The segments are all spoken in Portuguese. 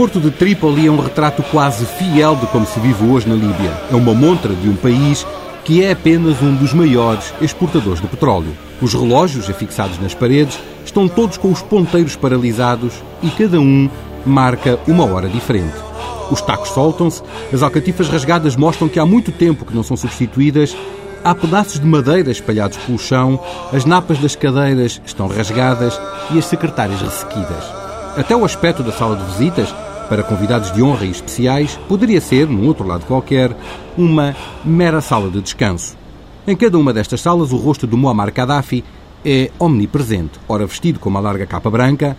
O aeroporto de Trípoli é um retrato quase fiel de como se vive hoje na Líbia. É uma montra de um país que é apenas um dos maiores exportadores de petróleo. Os relógios afixados nas paredes estão todos com os ponteiros paralisados e cada um marca uma hora diferente. Os tacos soltam-se, as alcatifas rasgadas mostram que há muito tempo que não são substituídas, há pedaços de madeira espalhados pelo chão, as napas das cadeiras estão rasgadas e as secretárias ressequidas. Até o aspecto da sala de visitas, para convidados de honra e especiais, poderia ser, num outro lado qualquer, uma mera sala de descanso. Em cada uma destas salas, o rosto do Muammar Gaddafi é omnipresente, ora vestido com uma larga capa branca,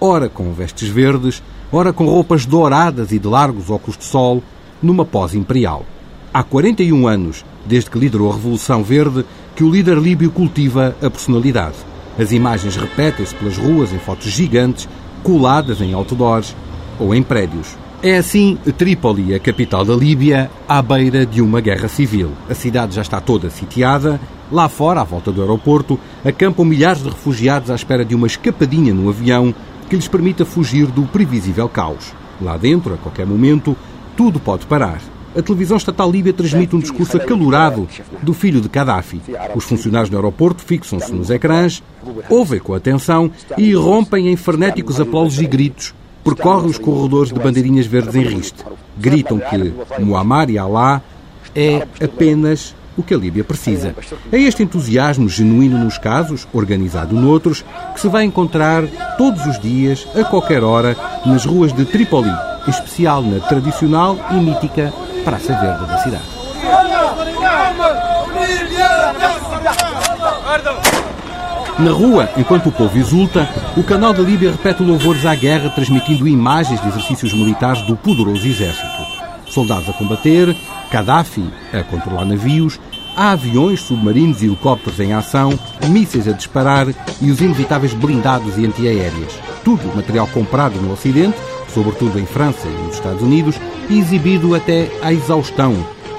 ora com vestes verdes, ora com roupas douradas e de largos óculos de sol, numa pose imperial. Há 41 anos, desde que liderou a Revolução Verde, que o líder líbio cultiva a personalidade. As imagens repetem-se pelas ruas em fotos gigantes coladas em outdoors ou em prédios. É assim Trípoli, a capital da Líbia, à beira de uma guerra civil. A cidade já está toda sitiada. Lá fora, à volta do aeroporto, acampam milhares de refugiados à espera de uma escapadinha no avião que lhes permita fugir do previsível caos. Lá dentro, a qualquer momento, tudo pode parar. A televisão estatal líbia transmite um discurso acalorado do filho de Gaddafi. Os funcionários do aeroporto fixam-se nos ecrãs, ouvem com atenção e irrompem em frenéticos aplausos e gritos. Percorrem os corredores de bandeirinhas verdes em riste. Gritam que Muammar e Allah é apenas o que a Líbia precisa. É este entusiasmo genuíno nos casos, organizado noutros, que se vai encontrar todos os dias, a qualquer hora, nas ruas de Trípoli, em especial na tradicional e mítica Praça Verde da cidade. Na rua, enquanto o povo exulta, o canal da Líbia repete louvores à guerra, transmitindo imagens de exercícios militares do poderoso exército. Soldados a combater, Gaddafi a controlar navios, há aviões, submarinos e helicópteros em ação, mísseis a disparar e os inevitáveis blindados e antiaéreas. Tudo material comprado no Ocidente, sobretudo em França e nos Estados Unidos, e exibido até à exaustão,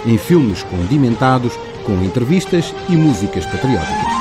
em filmes condimentados com entrevistas e músicas patrióticas.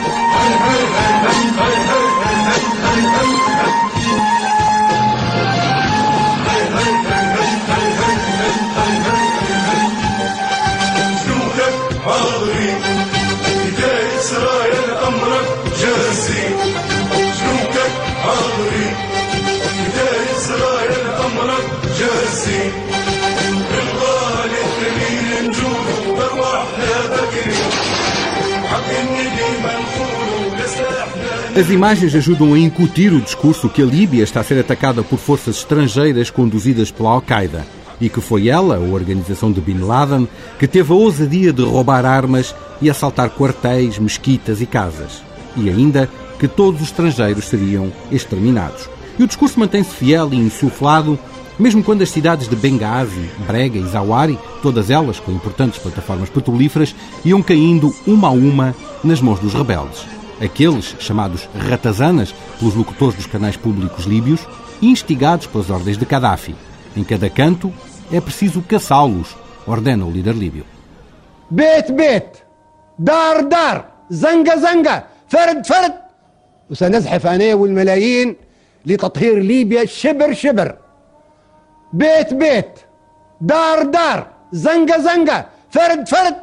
As imagens ajudam a incutir o discurso que a Líbia está a ser atacada por forças estrangeiras conduzidas pela Al-Qaeda e que foi ela, a organização de Bin Laden, que teve a ousadia de roubar armas e assaltar quartéis, mesquitas e casas. E ainda que todos os estrangeiros seriam exterminados. E o discurso mantém-se fiel e insuflado, mesmo quando as cidades de Benghazi, Brega e Zawari, todas elas com importantes plataformas petrolíferas, iam caindo uma a uma nas mãos dos rebeldes aqueles chamados ratazanas pelos locutores dos canais públicos líbios, instigados pelas ordens de Gaddafi. Em cada canto é preciso caçá-los, ordena o líder líbio. بيت بيت دار دار زنقة زنقة فرد فرد وسنزحف أنا والملايين لتطهير ليبيا شبر شبر بيت بيت دار دار زنقة زنقة فرد فرد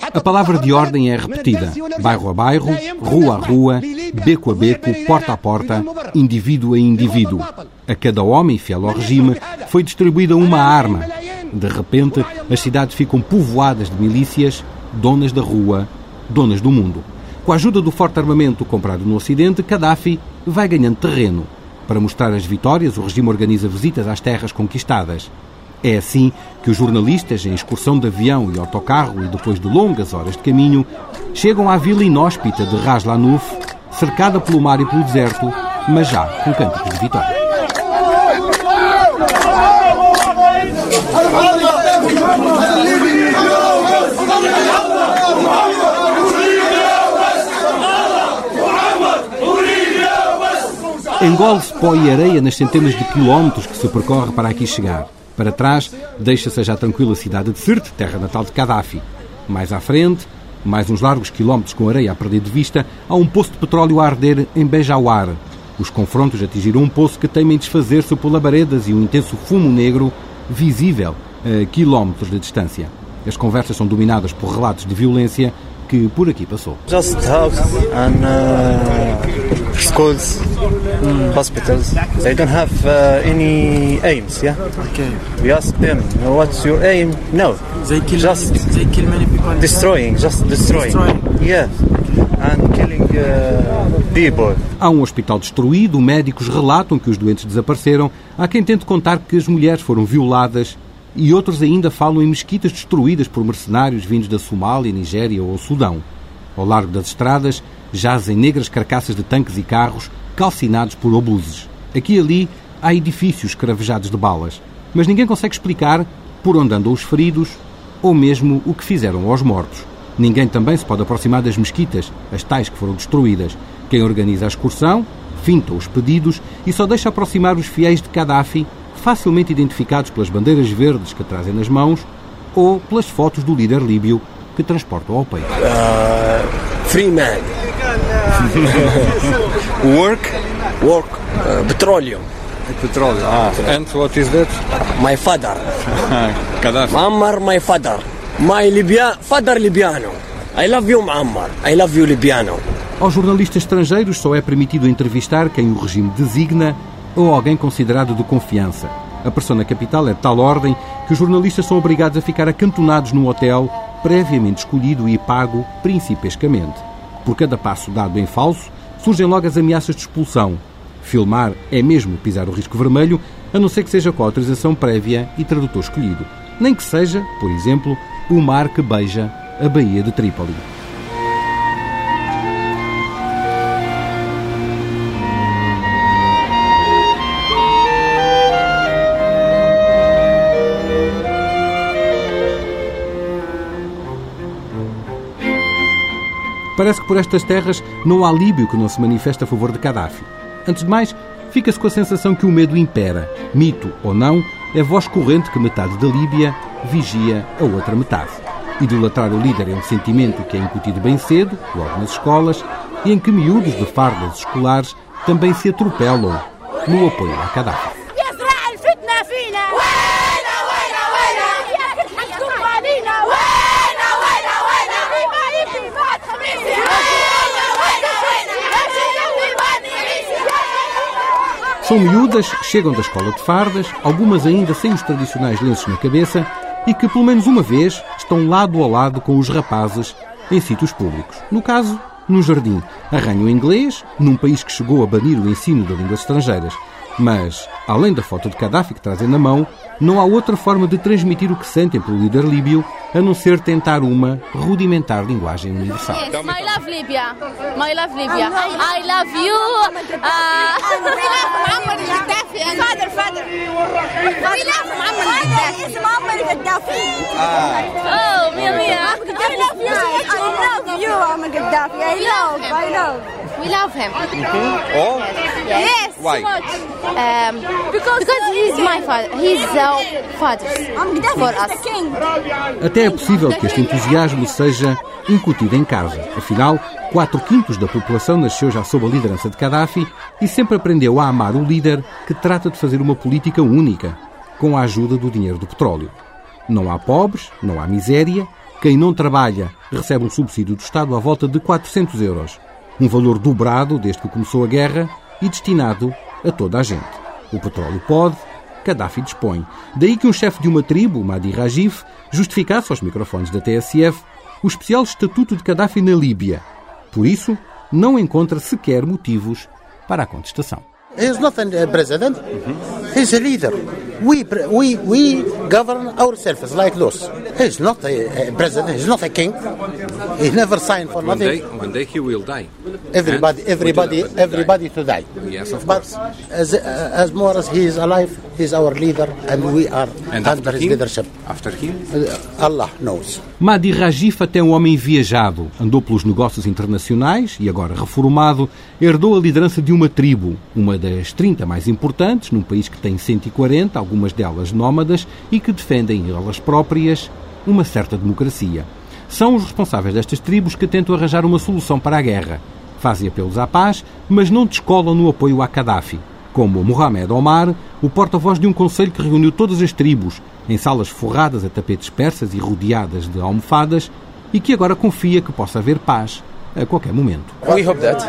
a palavra de ordem é repetida, bairro a bairro, rua a rua, beco a beco, porta a porta, indivíduo a indivíduo. A cada homem fiel ao regime foi distribuída uma arma. De repente, as cidades ficam povoadas de milícias, donas da rua, donas do mundo. Com a ajuda do forte armamento comprado no Ocidente, Gaddafi vai ganhando terreno. Para mostrar as vitórias, o regime organiza visitas às terras conquistadas. É assim que os jornalistas, em excursão de avião e autocarro e depois de longas horas de caminho, chegam à vila inóspita de Ras Lanuf, cercada pelo mar e pelo deserto, mas já com cânticos de vitória. Engole-se pó e areia nas centenas de quilómetros que se percorre para aqui chegar. Para trás, deixa-se já tranquila cidade de Sirte, terra natal de Gaddafi. Mais à frente, mais uns largos quilómetros com areia a perder de vista, há um poço de petróleo a arder em Bejawar. Os confrontos atingiram um poço que teima em desfazer-se por labaredas e um intenso fumo negro visível a quilómetros de distância. As conversas são dominadas por relatos de violência que por aqui passou. Just house and uh, schools, mm. hospitals. They don't have uh, any aims, yeah? Okay. We ask them, what's your aim? No. They kill just many, they kill many people. destroying, just destroying. Destroying. Yeah. And killing uh, people. Há um hospital destruído, médicos relatam que os doentes desapareceram. Há quem tente contar que as mulheres foram violadas e outros ainda falam em mesquitas destruídas por mercenários vindos da Somália, Nigéria ou Sudão. Ao largo das estradas jazem negras carcaças de tanques e carros calcinados por obuses. Aqui e ali há edifícios cravejados de balas, mas ninguém consegue explicar por onde andam os feridos ou mesmo o que fizeram aos mortos. Ninguém também se pode aproximar das mesquitas, as tais que foram destruídas. Quem organiza a excursão finta os pedidos e só deixa aproximar os fiéis de Gaddafi facilmente identificados pelas bandeiras verdes que trazem nas mãos ou pelas fotos do líder líbio que transportam ao peito. Uh, free man. Work? Work. Uh, petroleum. Petroleum. Ah, and what is that? My father. Gaddafi. Muammar, my father. My Libya, father Libyano. I love you, Muammar. I love you, Libyano. Aos jornalistas estrangeiros só é permitido entrevistar quem o regime designa ou alguém considerado de confiança. A pressão na capital é de tal ordem que os jornalistas são obrigados a ficar acantonados num hotel previamente escolhido e pago principescamente. Por cada passo dado em falso, surgem logo as ameaças de expulsão. Filmar é mesmo pisar o risco vermelho, a não ser que seja com autorização prévia e tradutor escolhido. Nem que seja, por exemplo, o mar que beija a Baía de Trípoli. Parece que por estas terras não há líbio que não se manifeste a favor de Gaddafi. Antes de mais, fica-se com a sensação que o medo impera. Mito ou não, é voz corrente que metade da Líbia vigia a outra metade. Idolatrar o líder é um sentimento que é incutido bem cedo, logo nas escolas, e em que miúdos de fardas escolares também se atropelam no apoio a Gaddafi. São miúdas, chegam da escola de fardas, algumas ainda sem os tradicionais lenços na cabeça e que, pelo menos uma vez, estão lado a lado com os rapazes em sítios públicos. No caso, no jardim. Arranham inglês, num país que chegou a banir o ensino de línguas estrangeiras. Mas, além da foto de Gaddafi que trazem na mão, não há outra forma de transmitir o que sentem pelo líder líbio a não ser tentar uma rudimentar linguagem universal. Yes, my love Libya. My love Libya. I love you. Uh. Father, father. We love Muammar Gaddafi. It's Muammar Gaddafi. Oh, mia mia. I love you. I love you, Muammar Gaddafi. I love, I love. We love him. Oh? Yes. Why? Um, because because he's my father. He's our father for us. Até é possível que este entusiasmo seja incutido em casa. Afinal, quatro quintos da população nasceu já sob a liderança de Gaddafi e sempre aprendeu a amar o líder que trata de fazer uma política única, com a ajuda do dinheiro do petróleo. Não há pobres, não há miséria. Quem não trabalha recebe um subsídio do Estado à volta de 400 euros. Um valor dobrado desde que começou a guerra e destinado a toda a gente. O petróleo pode, Gaddafi dispõe. Daí que um chefe de uma tribo, Mahdi Rajif, justificasse aos microfones da TSF o especial estatuto de Gaddafi na Líbia. Por isso, não encontra sequer motivos para a contestação. He's not a president. He's a leader. We we we govern ourselves like this. He's not a, a president. He's not a king. He never signed for One day, nothing. one day he will die. Everybody, And everybody, everybody to die. Yes, of but course. as uh, as more as he is alive, he's our leader, and we are And under after his him, leadership. after him, Uh, Allah knows. Mahdi Rajif até um homem viajado, andou pelos negócios internacionais e agora reformado, herdou a liderança de uma tribo, uma das 30 mais importantes, num país que tem 140, algumas delas nómadas, e que defendem elas próprias uma certa democracia. São os responsáveis destas tribos que tentam arranjar uma solução para a guerra. Fazem apelos à paz, mas não descolam no apoio a Gaddafi, como Mohamed Omar, o porta-voz de um conselho que reuniu todas as tribos em salas forradas a tapetes persas e rodeadas de almofadas e que agora confia que possa haver paz a qualquer momento. We hope that.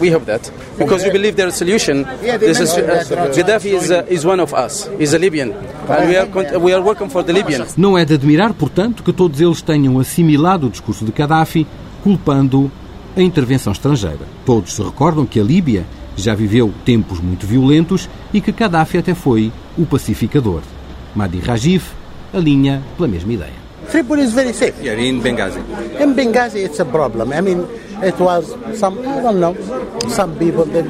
We hope that. Because we believe their solution. This is, uh, Gaddafi is, uh, is one of us. A Libyan. And we are, we are working for the Libyans. Não é de admirar, portanto, que todos eles tenham assimilado o discurso de Gaddafi, culpando a intervenção estrangeira. Todos se recordam que a Líbia já viveu tempos muito violentos e que Gaddafi até foi o pacificador. Mahdi Rajif alinha pela mesma ideia. Tripoli is very safe. Yeah, in Benghazi. In Benghazi, it's a problem. I mean, it was some, I don't know, some people, they,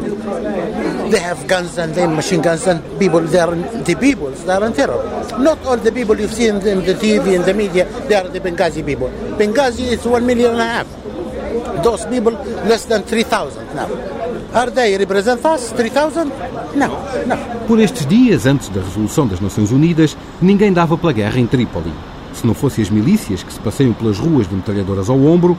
they have guns and they machine guns and people, they are, the people, they are in terror. Not all the people you've seen in the TV, in the media, they are the Benghazi people. Benghazi is one million and a half. Those people, less than 3,000 now. Are they represent us, 3,000? No, no. Por estes dias, antes da resolução das Nações Unidas, ninguém dava pela guerra em Trípoli. Se não fossem as milícias que se passeiam pelas ruas de metralhadoras ao ombro,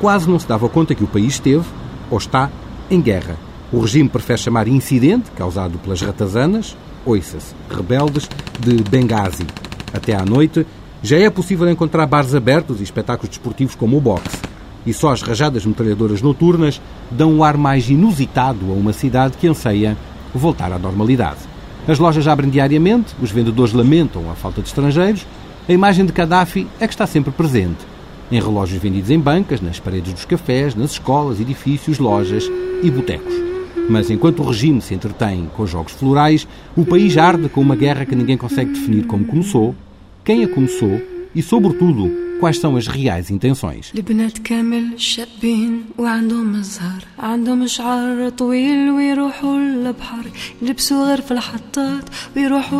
quase não se dava conta que o país esteve, ou está, em guerra. O regime prefere chamar incidente, causado pelas ratazanas, ouça-se, rebeldes, de Benghazi. Até à noite, já é possível encontrar bares abertos e espetáculos desportivos como o boxe. E só as rajadas metralhadoras noturnas dão um ar mais inusitado a uma cidade que anseia voltar à normalidade. As lojas abrem diariamente, os vendedores lamentam a falta de estrangeiros, a imagem de Gaddafi é que está sempre presente. Em relógios vendidos em bancas, nas paredes dos cafés, nas escolas, edifícios, lojas e botecos. Mas enquanto o regime se entretém com jogos florais, o país arde com uma guerra que ninguém consegue definir como começou, quem a começou e, sobretudo, quais são as reais intenções. البنات كامل شابين وعندهم عندهم شعر طويل للبحر. غير في الحطات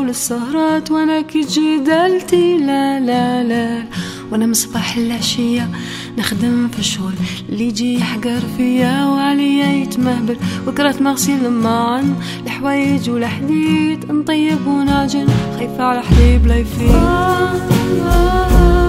للسهرات. وأنا كي تجي دالتي لا لا لا. من صباح العشية نخدم في الشغل. اللي يجي يحقر فيا وعليا يتمهبل. وكرات مغسيل معن الحوايج والحديد. نطيب ونعجن خايفة على حبيب لا يفيد.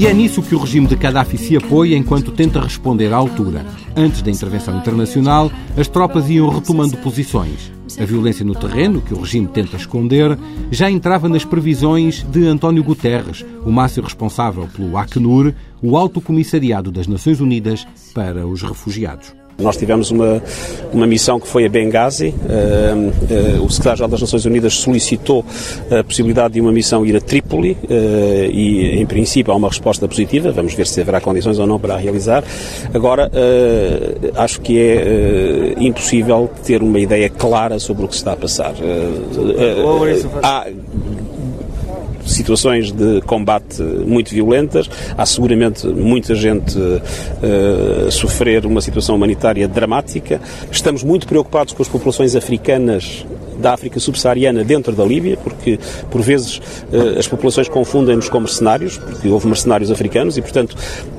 E é nisso que o regime de Gaddafi se apoia enquanto tenta responder à altura. Antes da intervenção internacional, as tropas iam retomando posições. A violência no terreno, que o regime tenta esconder, já entrava nas previsões de António Guterres, o máximo responsável pelo Acnur, o Alto Comissariado das Nações Unidas para os Refugiados. Nós tivemos uma, uma missão que foi a Benghazi. Uh, uh, o secretário-geral das Nações Unidas solicitou a possibilidade de uma missão ir a Trípoli uh, e, em princípio, há uma resposta positiva. Vamos ver se haverá condições ou não para a realizar. Agora, acho que é impossível ter uma ideia clara sobre o que se está a passar. há situações de combate muito violentas, há seguramente muita gente a sofrer uma situação humanitária dramática. Estamos muito preocupados com as populações africanas da África subsaariana dentro da Líbia, porque por vezes as populações confundem-nos com mercenários, porque houve mercenários africanos e, portanto,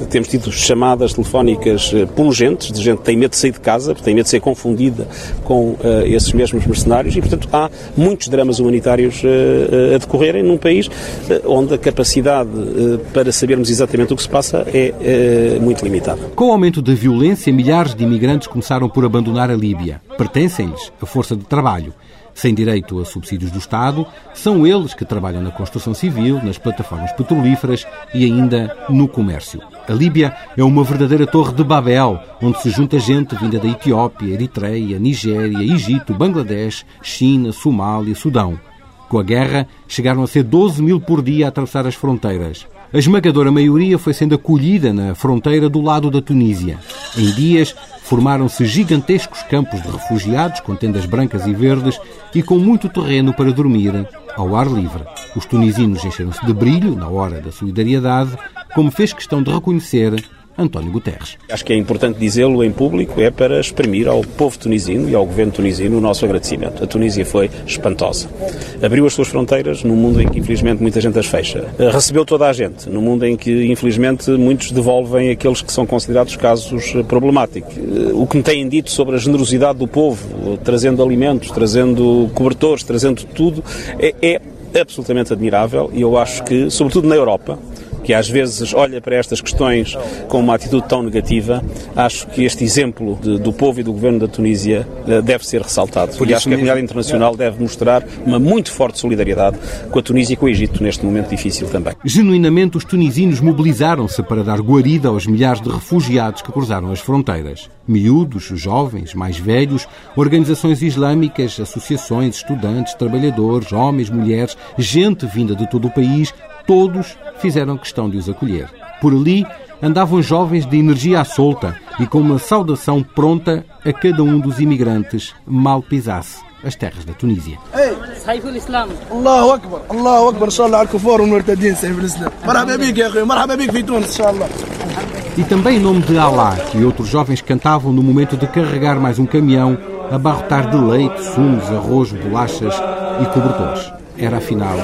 temos tido chamadas telefónicas pungentes de gente que tem medo de sair de casa, tem medo de ser confundida com esses mesmos mercenários e, portanto, há muitos dramas humanitários a decorrerem num país onde a capacidade para sabermos exatamente o que se passa é muito limitada. Com o aumento da violência, milhares de imigrantes começaram por abandonar a Líbia. Pertencem-lhes a força de trabalho. Sem direito a subsídios do Estado, são eles que trabalham na construção civil, nas plataformas petrolíferas e ainda no comércio. A Líbia é uma verdadeira torre de Babel, onde se junta gente vinda da Etiópia, Eritreia, Nigéria, Egito, Bangladesh, China, Somália, Sudão. Com a guerra, chegaram a ser 12 mil por dia a atravessar as fronteiras. A esmagadora maioria foi sendo acolhida na fronteira do lado da Tunísia. Em dias, formaram-se gigantescos campos de refugiados com tendas brancas e verdes e com muito terreno para dormir ao ar livre. Os tunisinos encheram-se de brilho na hora da solidariedade, como fez questão de reconhecer António Guterres. Acho que é importante dizê-lo em público, é para exprimir ao povo tunisino e ao governo tunisino o nosso agradecimento. A Tunísia foi espantosa. Abriu as suas fronteiras num mundo em que infelizmente muita gente as fecha. Recebeu toda a gente, num mundo em que infelizmente muitos devolvem aqueles que são considerados casos problemáticos. O que me têm dito sobre a generosidade do povo, trazendo alimentos, trazendo cobertores, trazendo tudo, é, é absolutamente admirável e eu acho que, sobretudo na Europa, que às vezes olha para estas questões com uma atitude tão negativa, acho que este exemplo de, do povo e do governo da Tunísia eh, deve ser ressaltado. Por e acho que a comunidade internacional deve mostrar uma muito forte solidariedade com a Tunísia e com o Egito neste momento difícil também. Genuinamente, os tunisinos mobilizaram-se para dar guarida aos milhares de refugiados que cruzaram as fronteiras. Miúdos, jovens, mais velhos, organizações islâmicas, associações, estudantes, trabalhadores, homens, mulheres, gente vinda de todo o país todos fizeram questão de os acolher. Por ali andavam jovens de energia à solta e com uma saudação pronta a cada um dos imigrantes mal pisasse as terras da Tunísia. E também em nome de Allah, que outros jovens cantavam no momento de carregar mais um caminhão, abarrotar de leite, sumos, arroz, bolachas e cobertores. Era afinal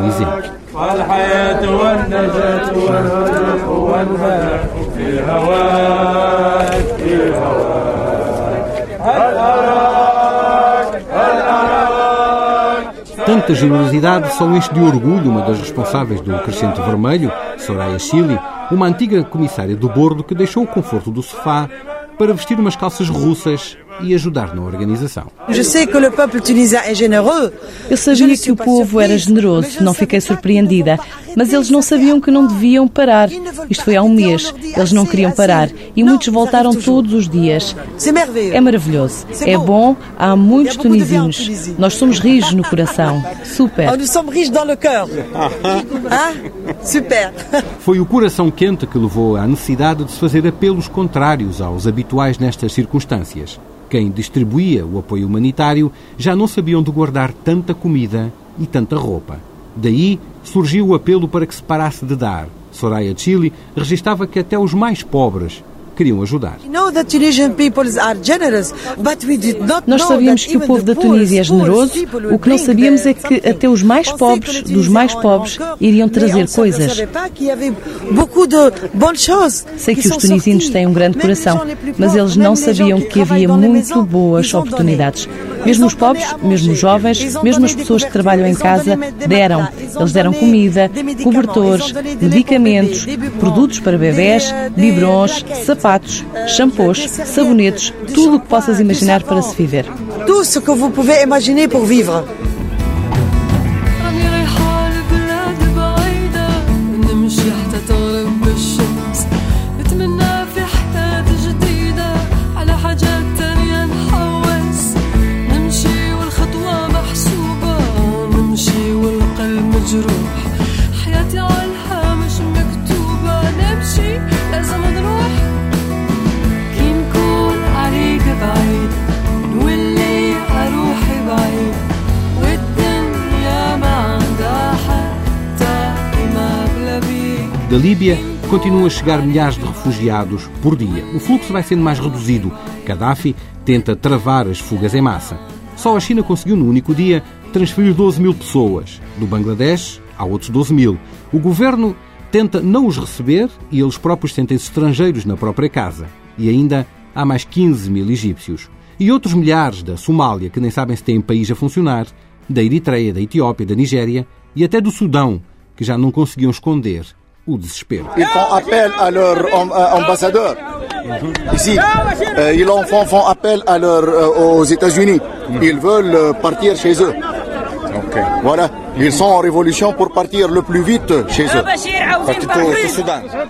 um exemplo. الحياة والنجاة والفرح والفرح في هواك في هواك هل أراك هل أراك Tanta generosidade só enche de orgulho uma das responsáveis do Crescente Vermelho, Soraya Chile, uma antiga comissária do bordo que deixou o conforto do sofá para vestir umas calças russas e ajudar na organização. Eu sabia que o povo era generoso, não fiquei surpreendida. Mas eles não sabiam que não deviam parar. Isto foi há um mês. Eles não queriam parar. E muitos voltaram todos os dias. É maravilhoso. É bom. Há muitos tunisinos. Nós somos rijos no coração. Super. Oh, nós somos rijos no cœur. Super. Foi o coração quente que levou à necessidade de se fazer apelos contrários aos habituais nestas circunstâncias. Quem distribuía o apoio humanitário já não sabia onde guardar tanta comida e tanta roupa. Daí surgiu o apelo para que se parasse de dar. Soraya Chile registava que até os mais pobres queriam ajudar. Nós sabíamos que o povo da Tunísia é generoso, o que não sabíamos é que até os mais pobres dos mais pobres iriam trazer coisas. Sei que os tunisinos têm um grande coração, mas eles não sabiam que havia muito boas oportunidades. Mesmo os pobres, mesmo os jovens, mesmo as pessoas que trabalham em casa deram. Eles deram comida, cobertores, medicamentos, produtos para bebés, biberons, sapatos, shampoos, sabonetes, tudo o que possas imaginar para se viver. Tudo o que vous pouvez imaginer pour vivre. Da Líbia continuam a chegar milhares de refugiados por dia. O fluxo vai sendo mais reduzido. Gaddafi tenta travar as fugas em massa. Só a China conseguiu, no único dia, transferir 12 mil pessoas. Do Bangladesh, há outros 12 mil. O governo tenta não os receber e eles próprios sentem-se estrangeiros na própria casa. E ainda há mais 15 mil egípcios. E outros milhares da Somália, que nem sabem se têm país a funcionar, da Eritreia, da Etiópia, da Nigéria e até do Sudão, que já não conseguiam esconder o desespero. Ils font appel à leur euh, ambassadeur ici. Euh, ils font, font appel à leur, euh, aux États-Unis. Ils veulent partir chez eux. Okay. Voilà. Ils sont en révolution pour partir le plus vite chez eux.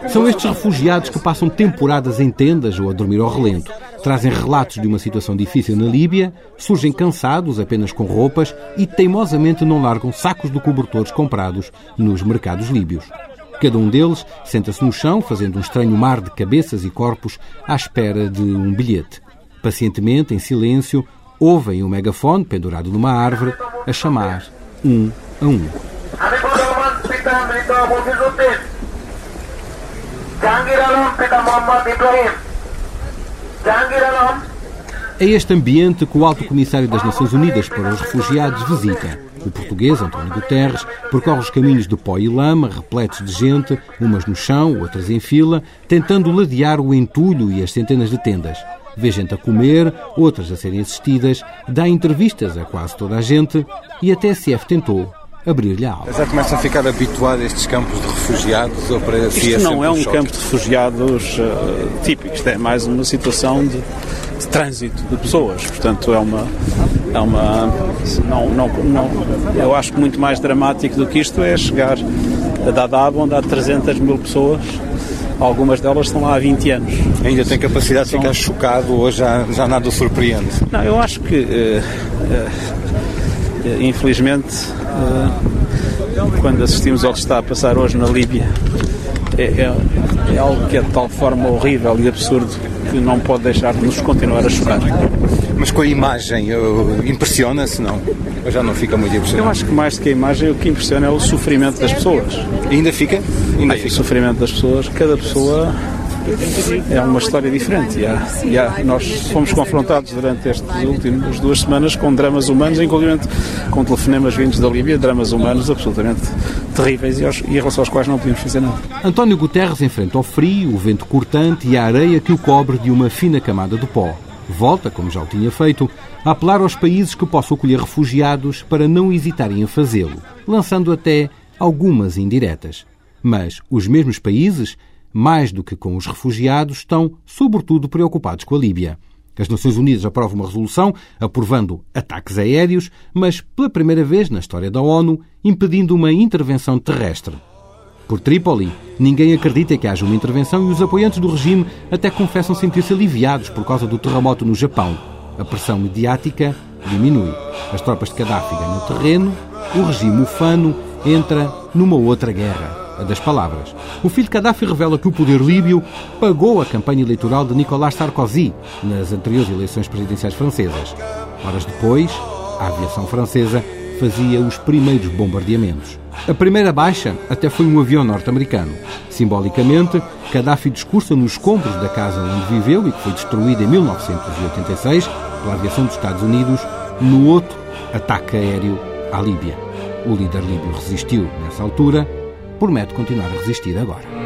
São estes refugiados que passam temporadas em tendas ou a dormir ao relento. Trazem relatos de uma situação difícil na Líbia, surgem cansados apenas com roupas e teimosamente não largam sacos de cobertores comprados nos mercados líbios. Cada um deles senta-se no chão, fazendo um estranho mar de cabeças e corpos à espera de um bilhete. Pacientemente, em silêncio, ouvem um megafone pendurado numa árvore a chamar um a um. É este ambiente que o Alto Comissário das Nações Unidas para os Refugiados visita. O português, António Guterres, percorre os caminhos de pó e lama, repletos de gente, umas no chão, outras em fila, tentando ladear o entulho e as centenas de tendas. Vê gente a comer, outras a serem assistidas, dá entrevistas a quase toda a gente e a TSF tentou abrir-lhe a aula. Já começam a ficar habituados a estes campos de refugiados ou para si Isto é não é um choque? campo de refugiados uh, típico, isto é mais uma situação de, de trânsito de pessoas, portanto é uma é uma não, não, não, eu acho que muito mais dramático do que isto é chegar a Dadaab onde há 300 mil pessoas algumas delas estão lá há 20 anos. Ainda tem capacidade de ficar chocado ou já, já nada o surpreende? Não, eu acho que, uh, uh, infelizmente, uh, quando assistimos ao que está a passar hoje na Líbia, é, é, é, algo que é de tal forma horrível e absurdo que não pode deixar de nos continuar a chocar. Mas com a imagem, impressiona-se, não? Ou já não fica muito impressionado? Eu acho que mais do que a imagem, o que impressiona é o sofrimento das pessoas. E ainda fica? Ainda fica. O sofrimento das pessoas, cada pessoa é uma história diferente. E há, e há, nós fomos confrontados durante estas últimas duas semanas com dramas humanos, inclusive com telefonemas vindos da Líbia, dramas humanos absolutamente terríveis e, aos, e em relação aos quais não podíamos fazer nada. António Guterres enfrenta o frio, o vento cortante e a areia que o cobre de uma fina camada de pó. Volta, como já o tinha feito, a apelar aos países que possam acolher refugiados para não hesitarem a fazê-lo, lançando até algumas indiretas. Mas os mesmos países mais do que com os refugiados, estão, sobretudo, preocupados com a Líbia. As Nações Unidas aprovam uma resolução aprovando ataques aéreos, mas pela primeira vez na história da ONU, impedindo uma intervenção terrestre. Por Trípoli, ninguém acredita que haja uma intervenção e os apoiantes do regime até confessam sentir-se aliviados por causa do terremoto no Japão. A pressão mediática diminui. As tropas de Gaddafi ganham terreno, o regime ufano entra numa outra guerra a das palavras. O filho de Gaddafi revela que o poder líbio pagou a campanha eleitoral de Nicolas Sarkozy nas anteriores eleições presidenciais francesas. Horas depois, a aviação francesa fazia os primeiros bombardeamentos. A primeira baixa até foi um avião norte-americano. Simbolicamente, Gaddafi discursa nos escombros da casa onde viveu e que foi destruída em 1986 pela aviação dos Estados Unidos no outro ataque aéreo à Líbia. O líder líbio resistiu nessa altura promete continuar a resistir agora.